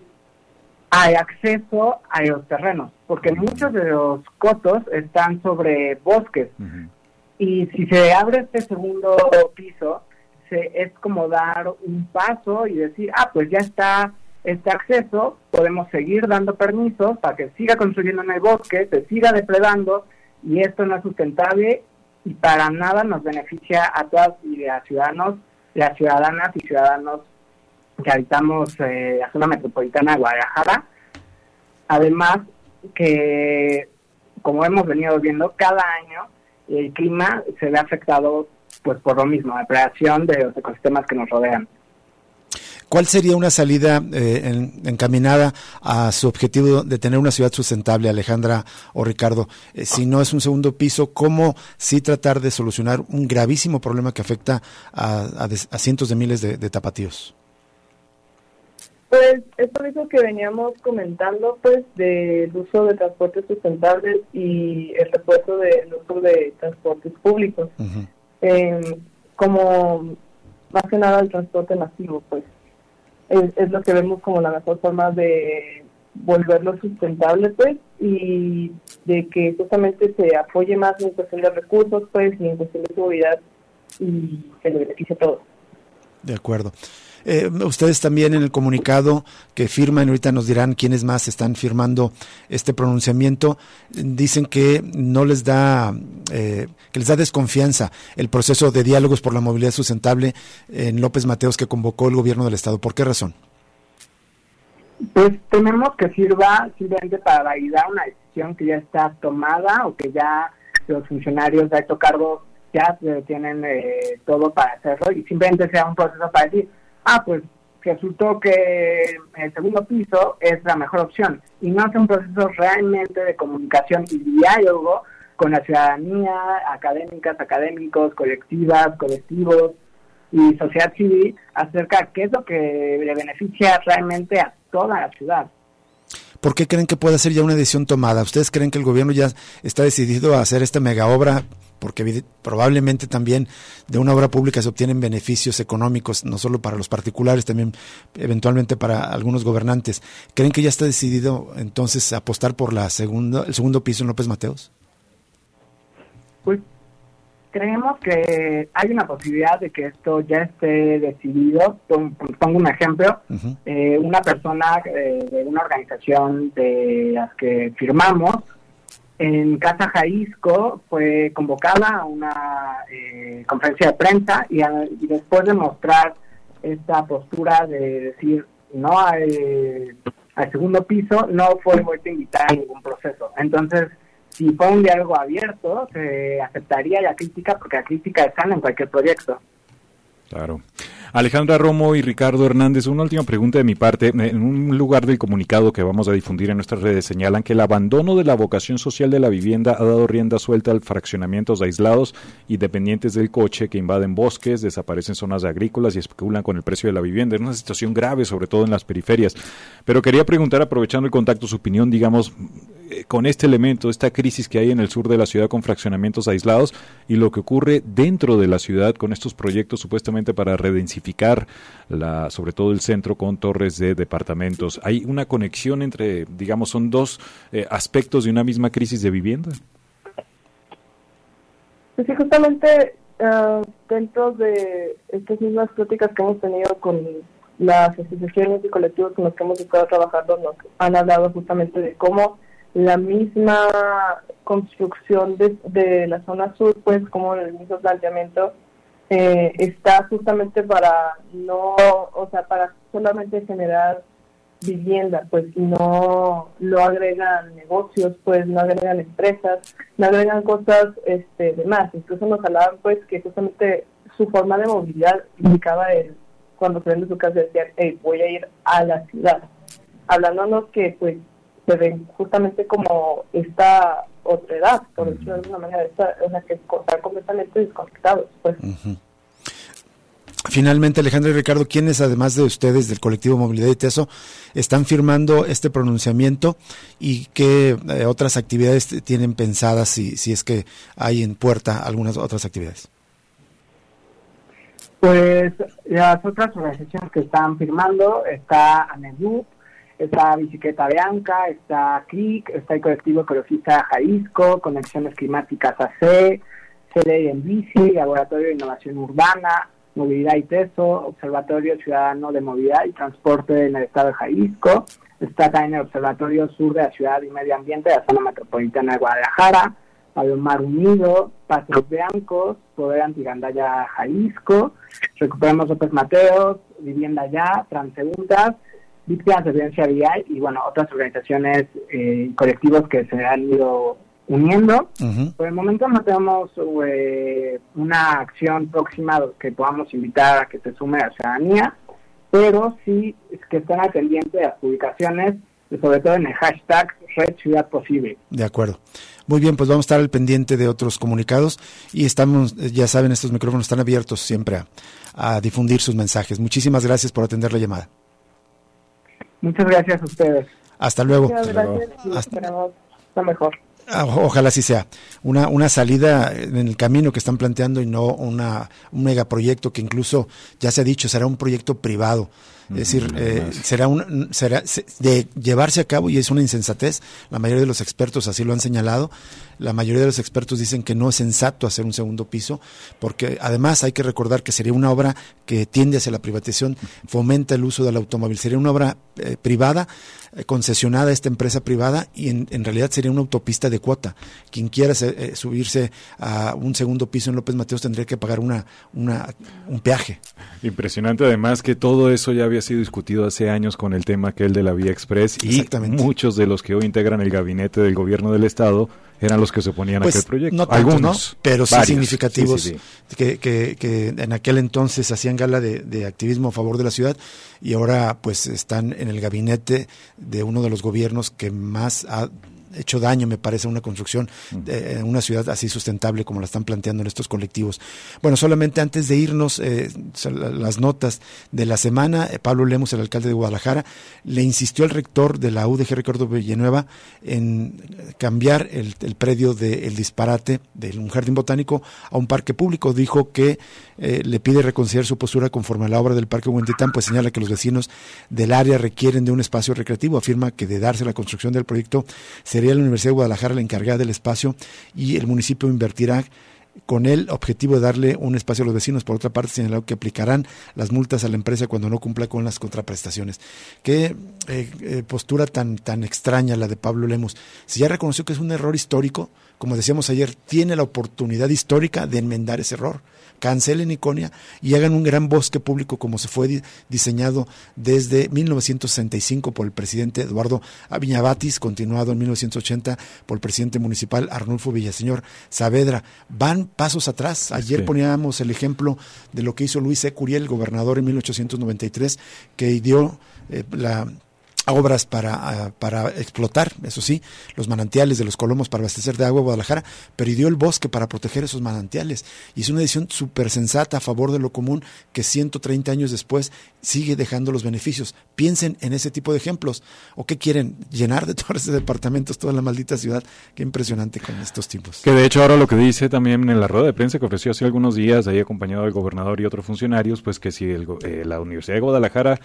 al acceso a los terrenos, porque muchos de los cotos están sobre bosques. Y si se abre este segundo piso, se, es como dar un paso y decir, ah, pues ya está este acceso, podemos seguir dando permisos para que siga construyendo en el bosque, se siga depredando y esto no es sustentable y para nada nos beneficia a todas y a ciudadanos, las ciudadanas y ciudadanos que habitamos eh, la zona metropolitana de Guadalajara. Además que, como hemos venido viendo, cada año el clima se ve afectado pues por lo mismo, la depredación de los ecosistemas que nos rodean. ¿Cuál sería una salida eh, encaminada a su objetivo de tener una ciudad sustentable, Alejandra o Ricardo? Eh, si no es un segundo piso, ¿cómo sí tratar de solucionar un gravísimo problema que afecta a, cientos de miles de, tapatíos? Pues esto mismo que veníamos comentando, pues, del uso de transportes sustentables y el refuerzo del uso de transportes públicos. como más que nada el transporte masivo, pues es, es lo que vemos como la mejor forma de volverlo sustentable, pues, y de que justamente se apoye más en cuestión de recursos, pues, y en cuestión de seguridad y que le beneficie a todos. De acuerdo. Eh, ustedes también en el comunicado que firman, ahorita nos dirán quiénes más están firmando este pronunciamiento, dicen que no les da, eh, que les da desconfianza el proceso de diálogos por la movilidad sustentable en López Mateos que convocó el gobierno del Estado. ¿Por qué razón? Pues tenemos que sirva simplemente para validar una decisión que ya está tomada o que ya los funcionarios de alto cargo ya tienen eh, todo para hacerlo y simplemente sea un proceso para decir, ah, pues resultó que el segundo piso es la mejor opción y no hace un proceso realmente de comunicación y diálogo con la ciudadanía, académicas, académicos, colectivas, colectivos y sociedad civil acerca de qué es lo que le beneficia realmente a toda la ciudad. ¿Por qué creen que puede ser ya una decisión tomada? ¿Ustedes creen que el gobierno ya está decidido a hacer esta mega obra? Porque probablemente también de una obra pública se obtienen beneficios económicos, no solo para los particulares, también eventualmente para algunos gobernantes. ¿Creen que ya está decidido entonces apostar por la segunda, el segundo piso en López Mateos? Pues creemos que hay una posibilidad de que esto ya esté decidido. Pongo un ejemplo. Eh, una persona eh, de una organización de las que firmamos en Casa Jalisco fue convocada a una eh, conferencia de prensa y, después de mostrar esta postura de decir no al, segundo piso, no fue vuelto a invitar a ningún proceso. Entonces, si fue un diálogo abierto, se aceptaría la crítica porque la crítica es sana en cualquier proyecto. Claro. Alejandra Romo y Ricardo Hernández, una última pregunta de mi parte. En un lugar del comunicado que vamos a difundir en nuestras redes señalan que el abandono de la vocación social de la vivienda ha dado rienda suelta al fraccionamientos aislados y dependientes del coche que invaden bosques, desaparecen zonas agrícolas y especulan con el precio de la vivienda. Es una situación grave, sobre todo en las periferias. Pero quería preguntar, aprovechando el contacto, su opinión, digamos, eh, con este elemento, esta crisis que hay en el sur de la ciudad con fraccionamientos aislados y lo que ocurre dentro de la ciudad con estos proyectos supuestamente para redensificar la, sobre todo el centro con torres de departamentos. ¿Hay una conexión entre, digamos, son dos eh, aspectos de una misma crisis de vivienda? Pues sí, justamente ah, dentro de estas mismas pláticas que hemos tenido con las asociaciones y colectivos con los que hemos estado trabajando, nos han hablado justamente de cómo la misma construcción de, la zona sur, pues como el mismo planteamiento, eh, está justamente para no, o sea, para solamente generar vivienda, pues no, no agregan negocios, pues no agregan empresas, no agregan cosas este, demás. Incluso nos hablaban pues que justamente su forma de movilidad indicaba el, cuando se vende su casa decía, hey, voy a ir a la ciudad. Hablándonos que pues se ven justamente como esta otra edad, por decirlo de alguna manera, esta, o sea, que están completamente desconectados. Pues. Finalmente, Alejandro y Ricardo, ¿quiénes, además de ustedes del colectivo Movilidad y Teso, están firmando este pronunciamiento y qué eh, otras actividades tienen pensadas, si, si es que hay en puerta algunas otras actividades? Pues las otras organizaciones que están firmando está ANEDUP, está Bicicleta Bianca, está CLIC, está el colectivo ecologista Jalisco, Conexiones Climáticas AC, CD en Bici, Laboratorio de Innovación Urbana, Movilidad y TESO, Observatorio Ciudadano de Movilidad y Transporte en el Estado de Jalisco, está también el Observatorio Sur de la Ciudad y Medio Ambiente de la Zona Metropolitana de Guadalajara, Mar Unido, Pasos Blancos, Poder Antigandaya Jalisco, Recuperemos López Mateos, Vivienda Ya, Transegundas, víctimas de violencia vial y bueno, otras organizaciones eh, colectivos que se han ido uniendo. Por el momento no tenemos eh, una acción próxima que podamos invitar a que se sume a la ciudadanía, pero sí que estén al pendiente de las publicaciones, sobre todo en el hashtag Red Ciudad Posible. De acuerdo. Muy bien, pues vamos a estar al pendiente de otros comunicados y estamos, ya saben, estos micrófonos están abiertos siempre a difundir sus mensajes. Muchísimas gracias por atender la llamada. Muchas gracias a ustedes. Hasta luego. Muchas gracias y lo mejor. Ah, ojalá así sea. Una, una salida en el camino que están planteando y no una, un megaproyecto que incluso, ya se ha dicho, será un proyecto privado. Es decir, eh, será un, será de llevarse a cabo y es una insensatez. La mayoría de los expertos así lo han señalado. La mayoría de los expertos dicen que no es sensato hacer un segundo piso, porque además hay que recordar que sería una obra que tiende hacia la privatización, fomenta el uso del automóvil. Sería una obra eh, privada eh, concesionada a esta empresa privada y en, realidad sería una autopista de cuota. Quien quiera eh, subirse a un segundo piso en López Mateos tendría que pagar una, una, un peaje. Impresionante además que todo eso ya había sido discutido hace años con el tema aquel de la Vía Express y muchos de los que hoy integran el gabinete del gobierno del estado eran los que se oponían a pues, aquel proyecto. No Algunos, pero sí significativos Que, que, que, en aquel entonces hacían gala de, de, activismo a favor de la ciudad y ahora pues están en el gabinete de uno de los gobiernos que más ha hecho daño, me parece, a una construcción en una ciudad así sustentable como la están planteando en estos colectivos. Bueno, solamente antes de irnos, eh, las notas de la semana, eh, Pablo Lemos, el alcalde de Guadalajara, le insistió al rector de la UDG Ricardo Villanueva en cambiar el, predio del disparate de un jardín botánico a un parque público. Dijo que eh, le pide reconsiderar su postura conforme a la obra del Parque Huentitán, pues señala que los vecinos del área requieren de un espacio recreativo. Afirma que de darse la construcción del proyecto sería la Universidad de Guadalajara la encargada del espacio y el municipio invertirá con el objetivo de darle un espacio a los vecinos. Por otra parte, señalado que aplicarán las multas a la empresa cuando no cumpla con las contraprestaciones. Qué eh, eh, postura tan, tan extraña la de Pablo Lemos. Si ya reconoció que es un error histórico, como decíamos ayer, tiene la oportunidad histórica de enmendar ese error cancelen Iconia y hagan un gran bosque público como se fue diseñado desde 1965 por el presidente Eduardo Aviñabatis, continuado en 1980 por el presidente municipal Arnulfo Villaseñor Saavedra. Van pasos atrás. Ayer poníamos el ejemplo de lo que hizo Luis E. Curiel, gobernador en 1893, que dio eh, la obras para, ah, para explotar, eso sí, los manantiales de los colomos para abastecer de agua Guadalajara, pero dio el bosque para proteger esos manantiales. Y es una decisión súper sensata a favor de lo común que 130 años después sigue dejando los beneficios. Piensen en ese tipo de ejemplos. ¿O qué quieren? ¿Llenar de torres de departamentos toda la maldita ciudad? Qué impresionante con estos tipos. Que de hecho ahora lo que dice también en la rueda de prensa que ofreció hace algunos días, ahí acompañado del gobernador y otros funcionarios, pues que si eh, la Universidad de Guadalajara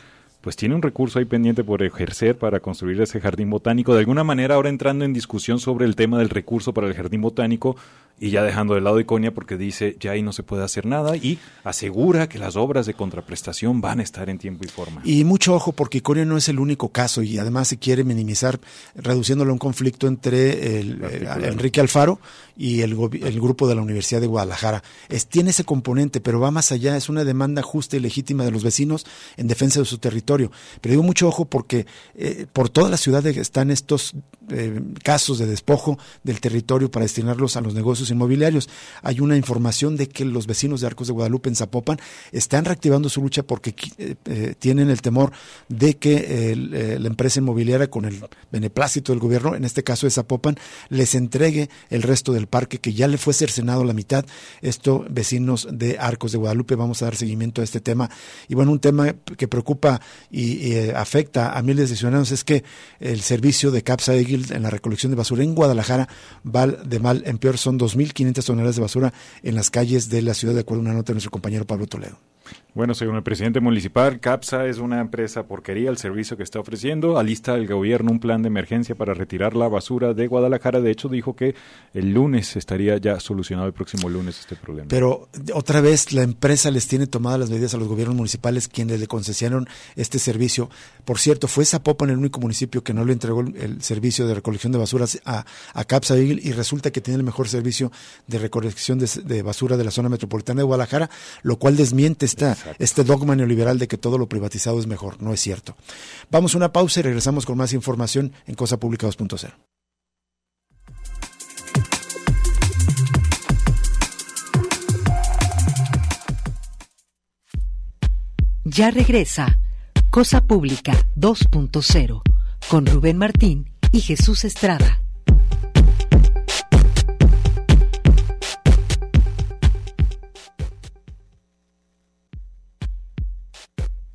pues tiene un recurso ahí pendiente por ejercer para construir ese jardín botánico. De alguna manera ahora entrando en discusión sobre el tema del recurso para el jardín botánico y ya dejando de lado Iconia porque dice ya ahí no se puede hacer nada y asegura que las obras de contraprestación van a estar en tiempo y forma. Y mucho ojo porque Iconia no es el único caso y además se quiere minimizar reduciéndolo a un conflicto entre el, eh, Enrique Alfaro y el, el, grupo de la Universidad de Guadalajara. Es, tiene ese componente, pero va más allá, es una demanda justa y legítima de los vecinos en defensa de su territorio. Pero digo mucho ojo porque eh, por toda la ciudad están estos eh, casos de despojo del territorio para destinarlos a los negocios inmobiliarios. Hay una información de que los vecinos de Arcos de Guadalupe en Zapopan están reactivando su lucha porque eh, tienen el temor de que la empresa inmobiliaria con el beneplácito del gobierno, en este caso de Zapopan, les entregue el resto del parque que ya le fue cercenado la mitad. Esto, vecinos de Arcos de Guadalupe, vamos a dar seguimiento a este tema. Y bueno, un tema que preocupa y, eh, afecta a miles de ciudadanos es que el servicio de Capsa Eagle en la recolección de basura en Guadalajara va de mal en peor. Son 2.500 toneladas de basura en las calles de la ciudad, de acuerdo a una nota de nuestro compañero Pablo Toledo. Bueno, según el presidente municipal, CAPSA es una empresa porquería el servicio que está ofreciendo. Alista el gobierno un plan de emergencia para retirar la basura de Guadalajara. De hecho, dijo que el lunes estaría ya solucionado el próximo lunes este problema. Pero otra vez la empresa les tiene tomadas las medidas a los gobiernos municipales quienes le concesionaron este servicio. Por cierto, fue Zapopan el único municipio que no le entregó el, servicio de recolección de basuras a, a CAPSA y resulta que tiene el mejor servicio de recolección de, de basura de la zona metropolitana de Guadalajara, lo cual desmiente esta este dogma neoliberal de que todo lo privatizado es mejor. No es cierto. Vamos a una pausa y regresamos con más información en Cosa Pública 2.0. Ya regresa Cosa Pública 2.0 con Rubén Martín y Jesús Estrada.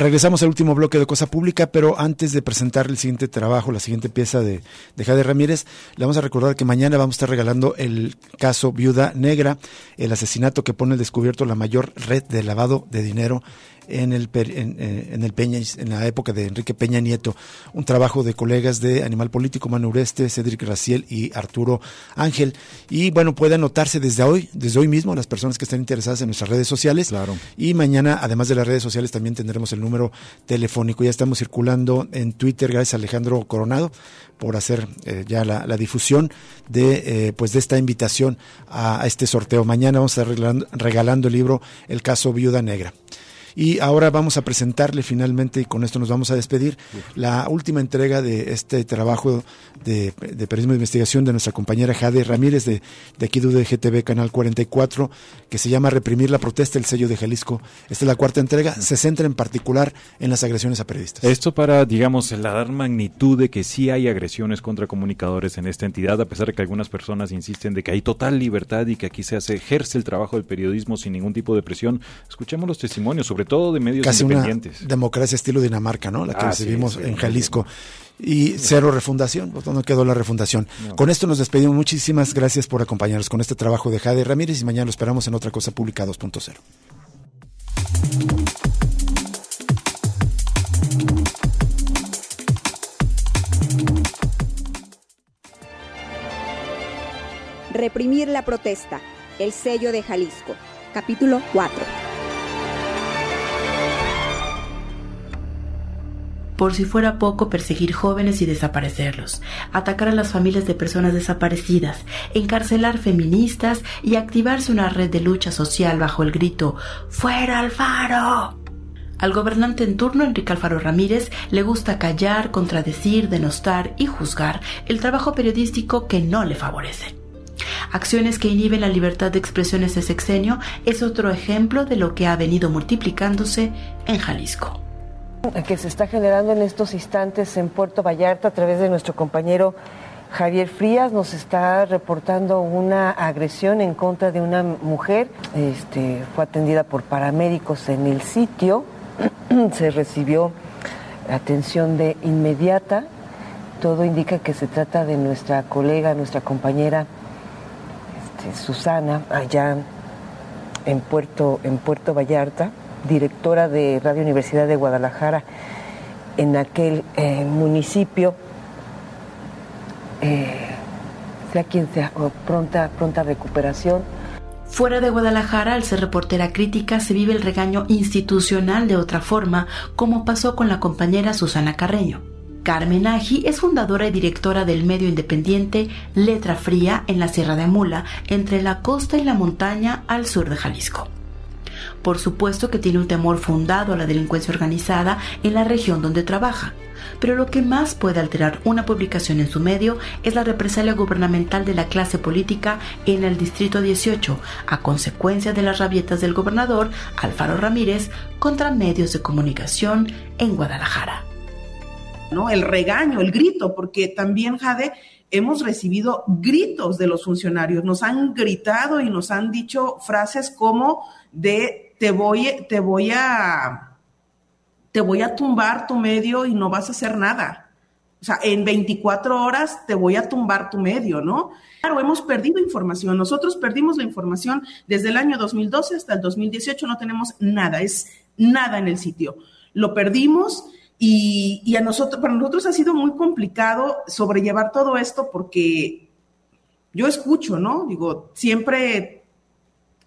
Regresamos al último bloque de Cosa Pública, pero antes de presentar el siguiente trabajo, la siguiente pieza de, de Jade Ramírez, le vamos a recordar que mañana vamos a estar regalando el caso Viuda Negra, el asesinato que pone al descubierto la mayor red de lavado de dinero en el, eh, en, el Peña, en la época de Enrique Peña Nieto, un trabajo de colegas de Animal Político, Manu Ureste, Cedric Raciel y Arturo Ángel. Y bueno, puede anotarse desde hoy, desde hoy mismo, las personas que estén interesadas en nuestras redes sociales. Claro. Y mañana, además de las redes sociales, también tendremos el número telefónico. Ya estamos circulando en Twitter, gracias a Alejandro Coronado por hacer eh, ya la, difusión de eh, pues de esta invitación a, este sorteo. Mañana vamos a estar regalando, regalando el libro El caso Viuda Negra. Y ahora vamos a presentarle finalmente, y con esto nos vamos a despedir, la última entrega de este trabajo de, periodismo de investigación de nuestra compañera Jade Ramírez de, de aquí de GTV Canal 44, que se llama Reprimir la protesta, el sello de Jalisco. Esta es la cuarta entrega, se centra en particular en las agresiones a periodistas. Esto para, digamos, la dar magnitud de que sí hay agresiones contra comunicadores en esta entidad, a pesar de que algunas personas insisten de que hay total libertad y que aquí se hace, ejerce el trabajo del periodismo sin ningún tipo de presión. Escuchemos los testimonios sobre todo de medios Casi independientes. Una democracia estilo Dinamarca, ¿no? La que ah, recibimos en Jalisco. Y cero refundación, pues no quedó la refundación. Con esto nos despedimos. Muchísimas gracias por acompañarnos con este trabajo de Jade Ramírez y mañana lo esperamos en otra cosa pública 2.0. Reprimir la protesta. El sello de Jalisco. Capítulo 4. Por si fuera poco perseguir jóvenes y desaparecerlos, atacar a las familias de personas desaparecidas, encarcelar feministas y activarse una red de lucha social bajo el grito ¡Fuera Alfaro! Al gobernante en turno, Enrique Alfaro Ramírez, le gusta callar, contradecir, denostar y juzgar el trabajo periodístico que no le favorece. Acciones que inhiben la libertad de expresión ese sexenio es otro ejemplo de lo que ha venido multiplicándose en Jalisco que se está generando en estos instantes en Puerto Vallarta a través de nuestro compañero Javier Frías nos está reportando una agresión en contra de una mujer. Este, fue atendida por paramédicos en el sitio. se recibió atención de inmediata. Todo indica que se trata de nuestra colega, nuestra compañera este, Susana, allá en Puerto, en Puerto Vallarta directora de Radio Universidad de Guadalajara en aquel eh, municipio, eh, sea quien sea, pronta, pronta recuperación. Fuera de Guadalajara, al ser reportera crítica, se vive el regaño institucional de otra forma, como pasó con la compañera Susana Carreño. Carmen Aji es fundadora y directora del medio independiente Letra Fría en la Sierra de Mula, entre la costa y la montaña al sur de Jalisco. Por supuesto que tiene un temor fundado a la delincuencia organizada en la región donde trabaja. Pero lo que más puede alterar una publicación en su medio es la represalia gubernamental de la clase política en el Distrito 18, a consecuencia de las rabietas del gobernador Alfaro Ramírez contra medios de comunicación en Guadalajara. ¿No? El regaño, el grito, porque también, Jade, hemos recibido gritos de los funcionarios, nos han gritado y nos han dicho frases como de te voy, te voy a, te voy a tumbar tu medio y no vas a hacer nada. O sea, en 24 horas te voy a tumbar tu medio, ¿no? Claro, hemos perdido información. Nosotros perdimos la información desde el año 2012 hasta el 2018, no tenemos nada, es nada en el sitio. Lo perdimos y, y a nosotros, para nosotros ha sido muy complicado sobrellevar todo esto porque yo escucho, ¿no? Digo, siempre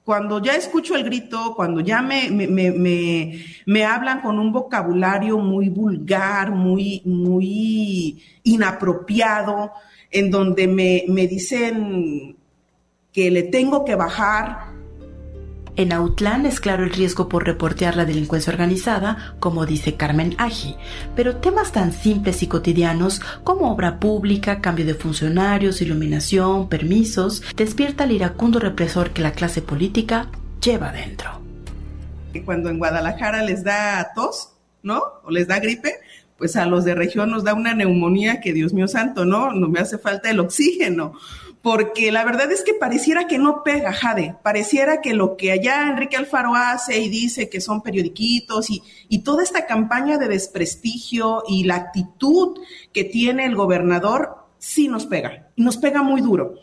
cuando ya escucho el grito, cuando ya me, me, hablan con un vocabulario muy vulgar, muy, muy inapropiado, en donde me, me dicen que le tengo que bajar en Autlán es claro el riesgo por reportear la delincuencia organizada, como dice Carmen Aji, pero temas tan simples y cotidianos como obra pública, cambio de funcionarios, iluminación, permisos, despierta el iracundo represor que la clase política lleva dentro. Cuando en Guadalajara les da tos, ¿no? O les da gripe, pues a los de región nos da una neumonía que Dios mío santo, ¿no? No me hace falta el oxígeno porque la verdad es que pareciera que no pega, Jade, pareciera que lo que allá Enrique Alfaro hace y dice que son periodiquitos y, y toda esta campaña de desprestigio y la actitud que tiene el gobernador, sí nos pega, y nos pega muy duro.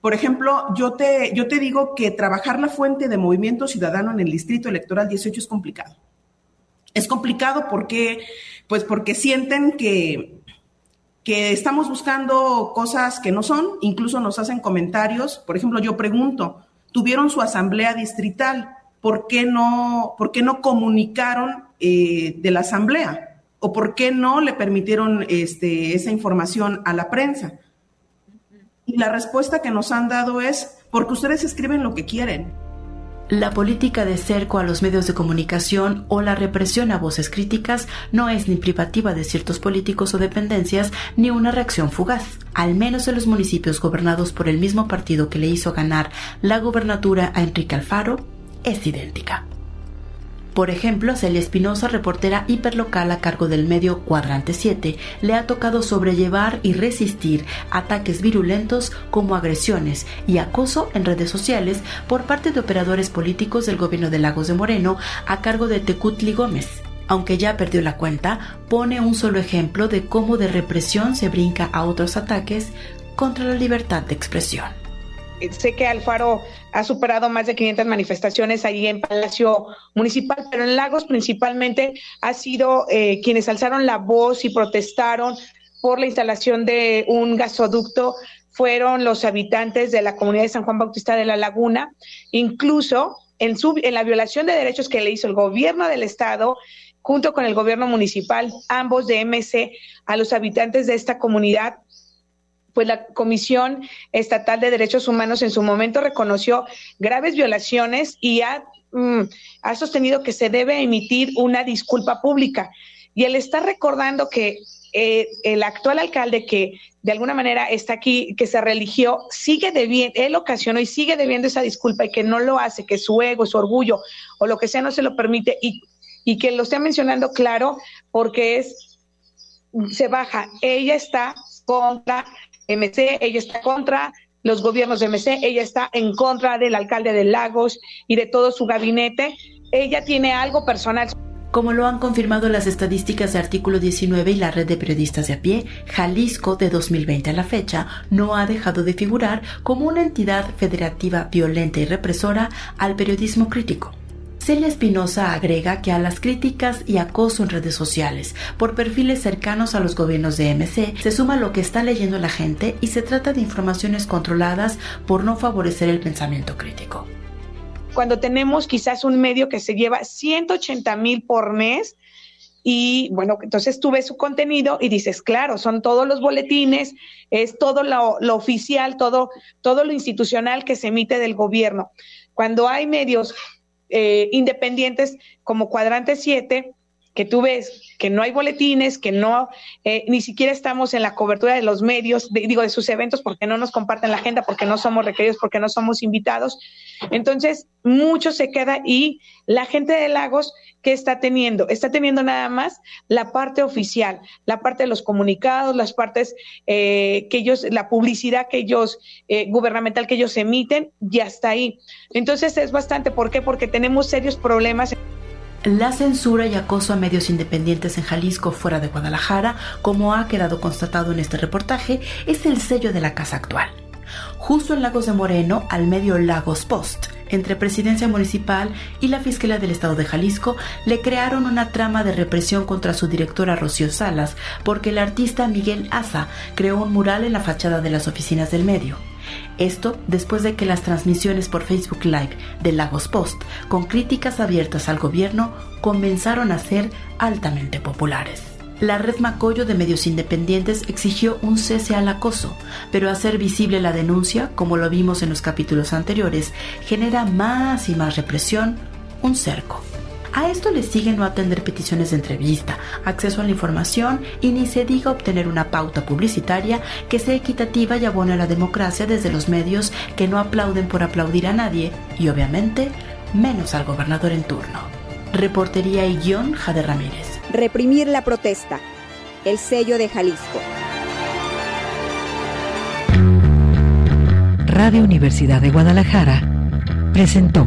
Por ejemplo, yo te, yo te digo que trabajar la fuente de movimiento ciudadano en el distrito electoral 18 es complicado. Es complicado porque, pues porque sienten que, que estamos buscando cosas que no son, incluso nos hacen comentarios. Por ejemplo, yo pregunto, tuvieron su asamblea distrital, ¿por qué no, por qué no comunicaron eh, de la asamblea? ¿O por qué no le permitieron este, esa información a la prensa? Y la respuesta que nos han dado es, porque ustedes escriben lo que quieren. La política de cerco a los medios de comunicación o la represión a voces críticas no es ni privativa de ciertos políticos o dependencias ni una reacción fugaz. Al menos en los municipios gobernados por el mismo partido que le hizo ganar la gubernatura a Enrique Alfaro, es idéntica. Por ejemplo, Celia Espinosa, reportera hiperlocal a cargo del medio Cuadrante 7, le ha tocado sobrellevar y resistir ataques virulentos como agresiones y acoso en redes sociales por parte de operadores políticos del gobierno de Lagos de Moreno a cargo de Tecutli Gómez. Aunque ya perdió la cuenta, pone un solo ejemplo de cómo de represión se brinca a otros ataques contra la libertad de expresión sé que Alfaro ha superado más de 500 manifestaciones allí en Palacio Municipal, pero en Lagos principalmente ha sido eh, quienes alzaron la voz y protestaron por la instalación de un gasoducto fueron los habitantes de la comunidad de San Juan Bautista de la Laguna, incluso en, su, en la violación de derechos que le hizo el gobierno del estado junto con el gobierno municipal, ambos de MC, a los habitantes de esta comunidad pues la Comisión Estatal de Derechos Humanos en su momento reconoció graves violaciones y ha, mm, ha sostenido que se debe emitir una disculpa pública. Y él está recordando que eh, el actual alcalde que de alguna manera está aquí, que se religió, sigue debiendo, él ocasionó y sigue debiendo esa disculpa y que no lo hace, que su ego, su orgullo o lo que sea no se lo permite y, y que lo esté mencionando claro porque es, se baja, ella está contra MC, ella está contra los gobiernos de MC, ella está en contra del alcalde de Lagos y de todo su gabinete. Ella tiene algo personal. Como lo han confirmado las estadísticas de artículo 19 y la red de periodistas de a pie, Jalisco de 2020 a la fecha no ha dejado de figurar como una entidad federativa violenta y represora al periodismo crítico. Celia Espinosa agrega que a las críticas y acoso en redes sociales por perfiles cercanos a los gobiernos de MC se suma lo que está leyendo la gente y se trata de informaciones controladas por no favorecer el pensamiento crítico. Cuando tenemos quizás un medio que se lleva 180 mil por mes, y bueno, entonces tú ves su contenido y dices, claro, son todos los boletines, es todo lo, lo, oficial, todo, todo lo institucional que se emite del gobierno. Cuando hay medios eh, independientes como Cuadrante 7, que tú ves que no hay boletines, que no, eh, ni siquiera estamos en la cobertura de los medios, digo, de sus eventos, porque no nos comparten la agenda, porque no somos requeridos, porque no somos invitados. Entonces, mucho se queda y la gente de Lagos, ¿qué está teniendo? Está teniendo nada más la parte oficial, la parte de los comunicados, las partes eh, que ellos, la publicidad que ellos, eh, gubernamental que ellos emiten, y hasta ahí. Entonces, es bastante, ¿por qué? Porque tenemos serios problemas. La censura y acoso a medios independientes en Jalisco fuera de Guadalajara, como ha quedado constatado en este reportaje, es el sello de la casa actual. Justo en Lagos de Moreno, al medio Lagos Post, entre Presidencia Municipal y la Fiscalía del Estado de Jalisco, le crearon una trama de represión contra su directora Rocío Salas, porque el artista Miguel Asa creó un mural en la fachada de las oficinas del medio. Esto después de que las transmisiones por Facebook Live de Lagos Post, con críticas abiertas al gobierno, comenzaron a ser altamente populares. La red Macoyo de medios independientes exigió un cese al acoso, pero hacer visible la denuncia, como lo vimos en los capítulos anteriores, genera más y más represión, un cerco. A esto le sigue no atender peticiones de entrevista, acceso a la información y ni se diga obtener una pauta publicitaria que sea equitativa y abone a la democracia desde los medios que no aplauden por aplaudir a nadie y obviamente menos al gobernador en turno. Reportería y guion Jade Ramírez. Reprimir la protesta. el sello de Jalisco. Radio Universidad de Guadalajara presentó